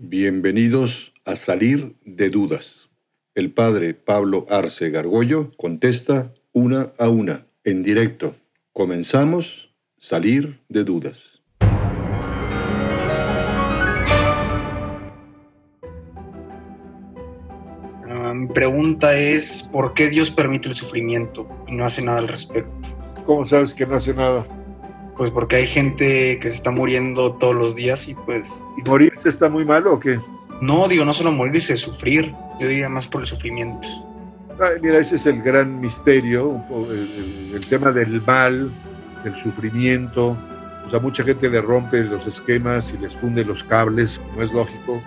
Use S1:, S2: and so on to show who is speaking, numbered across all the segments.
S1: Bienvenidos a Salir de Dudas. El padre Pablo Arce Gargollo contesta una a una, en directo. Comenzamos Salir de Dudas.
S2: Ah, mi pregunta es, ¿por qué Dios permite el sufrimiento y no hace nada al respecto?
S3: ¿Cómo sabes que no hace nada?
S2: Pues porque hay gente que se está muriendo todos los días y pues...
S3: ¿Y morirse está muy malo o qué?
S2: No, digo, no solo morirse, sufrir. Yo diría más por el sufrimiento.
S3: Ay, mira, ese es el gran misterio, el, el, el, tema del mal, del sufrimiento. O sea, mucha gente le rompe los esquemas y les funde los cables, como es lógico,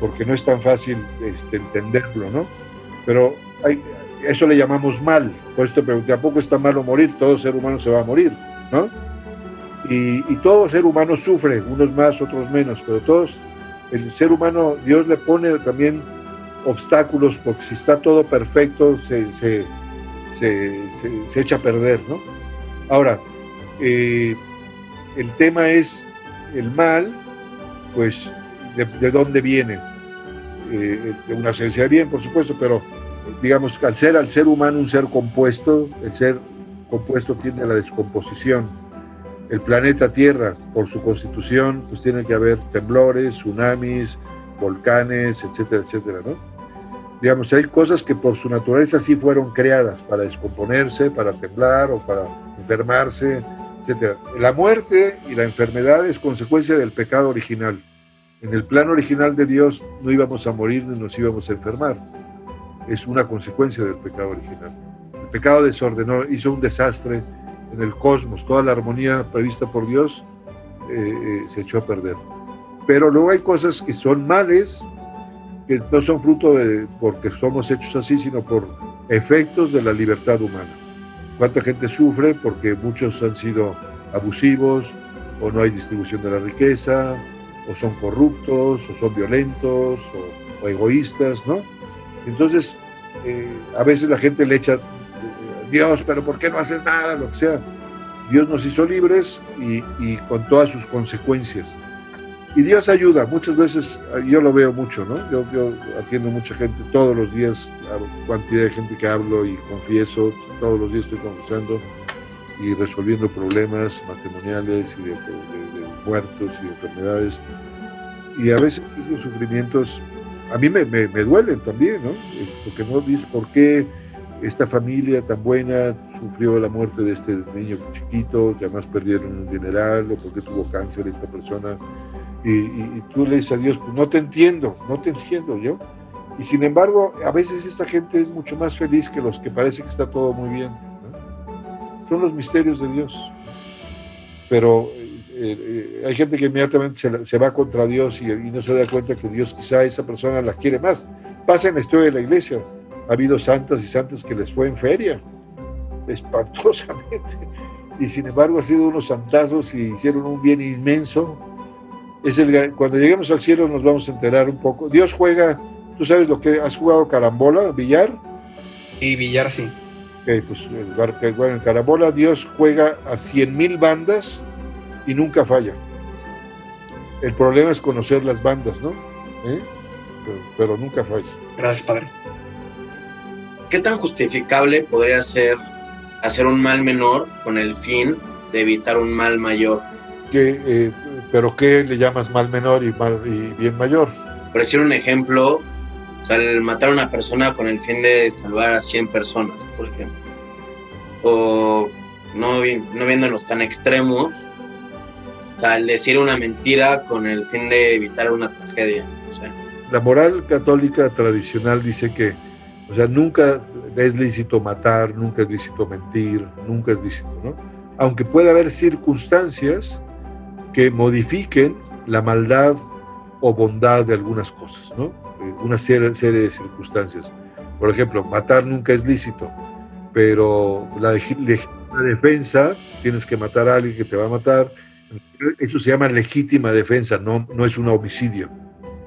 S3: porque no es tan fácil este, entenderlo, ¿no? Pero hay, eso le llamamos mal. Por esto pregunté, ¿a poco está malo morir? Todo ser humano se va a morir, ¿no? Y, y, todo ser humano sufre, unos más, otros menos, pero todos, el ser humano, Dios le pone también obstáculos, porque si está todo perfecto, se, se, se, se echa a perder, ¿no? Ahora, eh, el tema es el mal, pues, ¿de, de dónde viene? Eh, de una esencia de bien, por supuesto, pero digamos, al ser, al ser humano un ser compuesto, el ser compuesto tiende a la descomposición el planeta Tierra, por su constitución, pues tiene que haber temblores, tsunamis, volcanes, etcétera, etcétera, ¿no? Digamos, hay cosas que por su naturaleza sí fueron creadas para descomponerse, para temblar o para enfermarse, etcétera. La muerte y la enfermedad es consecuencia del pecado original. En el plan original de Dios no íbamos a morir ni nos íbamos a enfermar. Es una consecuencia del pecado original. El pecado desordenó, hizo un desastre en el cosmos, toda la armonía prevista por Dios eh, eh, se echó a perder. Pero luego hay cosas que son males, que no son fruto de porque somos hechos así, sino por efectos de la libertad humana. ¿Cuánta gente sufre porque muchos han sido abusivos, o no hay distribución de la riqueza, o son corruptos, o son violentos, o, egoístas, ¿no? Entonces, eh, a veces la gente le echa Dios, pero ¿por qué no haces nada? Lo que sea. Dios nos hizo libres y, con todas sus consecuencias. Y Dios ayuda, muchas veces, yo lo veo mucho, ¿no? Yo, yo atiendo mucha gente todos los días, cantidad de gente que hablo y confieso, todos los días estoy confesando y resolviendo problemas matrimoniales y de, muertos y de enfermedades. Y a veces esos sufrimientos a mí me, duelen también, ¿no? Porque no dices por qué esta familia tan buena sufrió la muerte de este niño chiquito, que además perdieron un dineral, o porque tuvo cáncer esta persona, y, tú le dices a Dios, pues no te entiendo, no te entiendo yo. Y sin embargo, a veces esta gente es mucho más feliz que los que parece que está todo muy bien. Son los misterios de Dios. Pero eh, eh, hay gente que inmediatamente se, se va contra Dios y, y, no se da cuenta que Dios quizá a esa persona la quiere más. Pasa en la historia de la iglesia ha habido santas y santas que les fue en feria, espantosamente, y sin embargo han sido unos santazos y hicieron un bien inmenso. Es el, cuando lleguemos al cielo nos vamos a enterar un poco. Dios juega, tú sabes lo que has jugado carambola, billar.
S2: Y billar sí.
S3: Okay, pues bueno, en carambola Dios juega a cien mil bandas y nunca falla. El problema es conocer las bandas, ¿no? ¿Eh? Pero, pero nunca falla.
S2: Gracias, Padre.
S4: ¿Qué tan justificable podría ser hacer un mal menor con el fin de evitar un mal mayor?
S3: ¿Qué, eh, ¿Pero qué le llamas mal menor y, mal, y bien mayor?
S4: Por decir un ejemplo, o sea, el matar a una persona con el fin de salvar a 100 personas, por ejemplo. O no, no viéndonos tan extremos, o sea, el decir una mentira con el fin de evitar una tragedia. O sea.
S3: La moral católica tradicional dice que o sea, nunca es lícito matar, nunca es lícito mentir, nunca es lícito, ¿no? Aunque puede haber circunstancias que modifiquen la maldad o bondad de algunas cosas, ¿no? Una serie, de circunstancias. Por ejemplo, matar nunca es lícito, pero la legítima defensa, tienes que matar a alguien que te va a matar, eso se llama legítima defensa, no, no es un homicidio,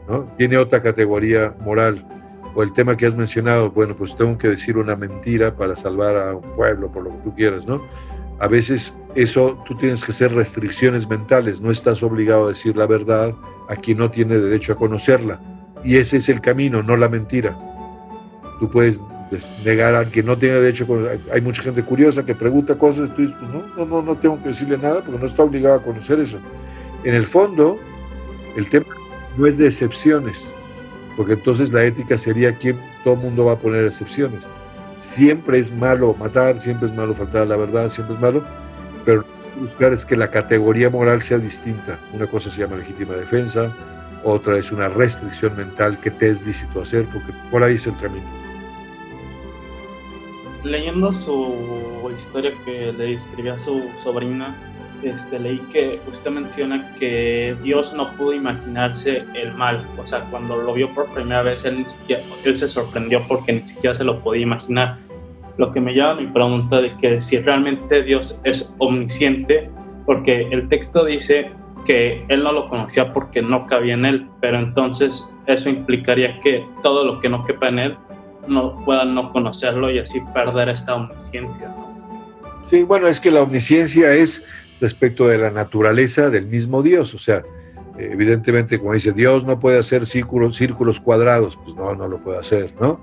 S3: ¿no? Tiene otra categoría moral o el tema que has mencionado, bueno, pues tengo que decir una mentira para salvar a un pueblo, por lo que tú quieras, ¿no? A veces eso tú tienes que hacer restricciones mentales, no estás obligado a decir la verdad, a quien no tiene derecho a conocerla. Y ese es el camino, no la mentira. Tú puedes negar a quien no tiene derecho. Hay mucha gente curiosa que pregunta cosas, tú dices, pues no, no, no, no tengo que decirle nada porque no está obligado a conocer eso. En el fondo, el tema no es de excepciones, porque entonces la ética sería que todo mundo va a poner excepciones. Siempre es malo matar, siempre es malo faltar la verdad, siempre es malo, pero buscar es que la categoría moral sea distinta. Una cosa se llama legítima defensa, otra es una restricción mental que te es lícito hacer, porque por ahí es el camino.
S5: Leyendo su historia que le escribió a su sobrina, este, leí que usted menciona que Dios no pudo imaginarse el mal. O sea, cuando lo vio por primera vez, él, ni siquiera, él se sorprendió porque ni siquiera se lo podía imaginar. Lo que me lleva a mi pregunta de que si realmente Dios es omnisciente, porque el texto dice que él no lo conocía porque no cabía en él, pero entonces eso implicaría que todo lo que no quepa en él no pueda no conocerlo y así perder esta omnisciencia.
S3: Sí, bueno, es que la omnisciencia es respecto de la naturaleza del mismo Dios. O sea, evidentemente, como dice, Dios no puede hacer círculos, cuadrados, pues no, no lo puede hacer, ¿no?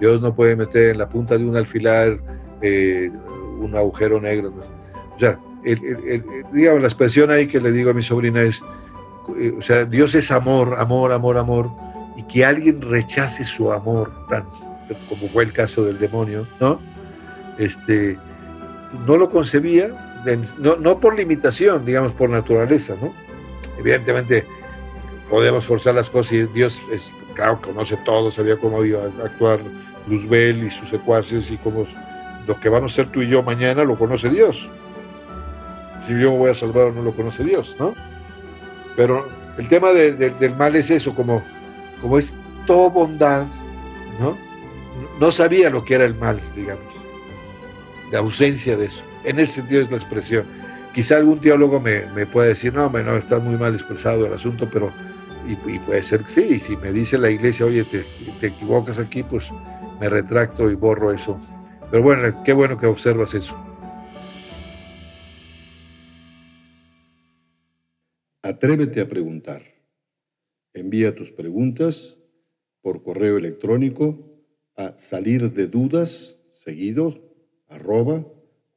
S3: Dios no puede meter en la punta de un alfilar eh, un agujero negro. O sea, digamos, la expresión ahí que le digo a mi sobrina es, eh, o sea, Dios es amor, amor, amor, amor, y que alguien rechace su amor, tan, como fue el caso del demonio, ¿no? Este, no lo concebía, no, no por limitación, digamos, por naturaleza, ¿no? Evidentemente podemos forzar las cosas y Dios es, claro, conoce todo, sabía cómo iba a actuar Luzbel y sus secuaces y cómo lo que vamos a ser tú y yo mañana lo conoce Dios. Si yo me voy a salvar o no lo conoce Dios, ¿no? Pero el tema del mal es eso, como, como es todo bondad, ¿no? No sabía lo que era el mal, digamos, la ausencia de eso. En ese sentido es la expresión. Quizá algún teólogo me, me pueda decir, no, no, está muy mal expresado el asunto, pero, y, puede ser que sí, y si me dice la iglesia, oye, te, equivocas aquí, pues me retracto y borro eso. Pero bueno, qué bueno que observas eso.
S1: Atrévete a preguntar. Envía tus preguntas por correo electrónico a salir de dudas seguido arroba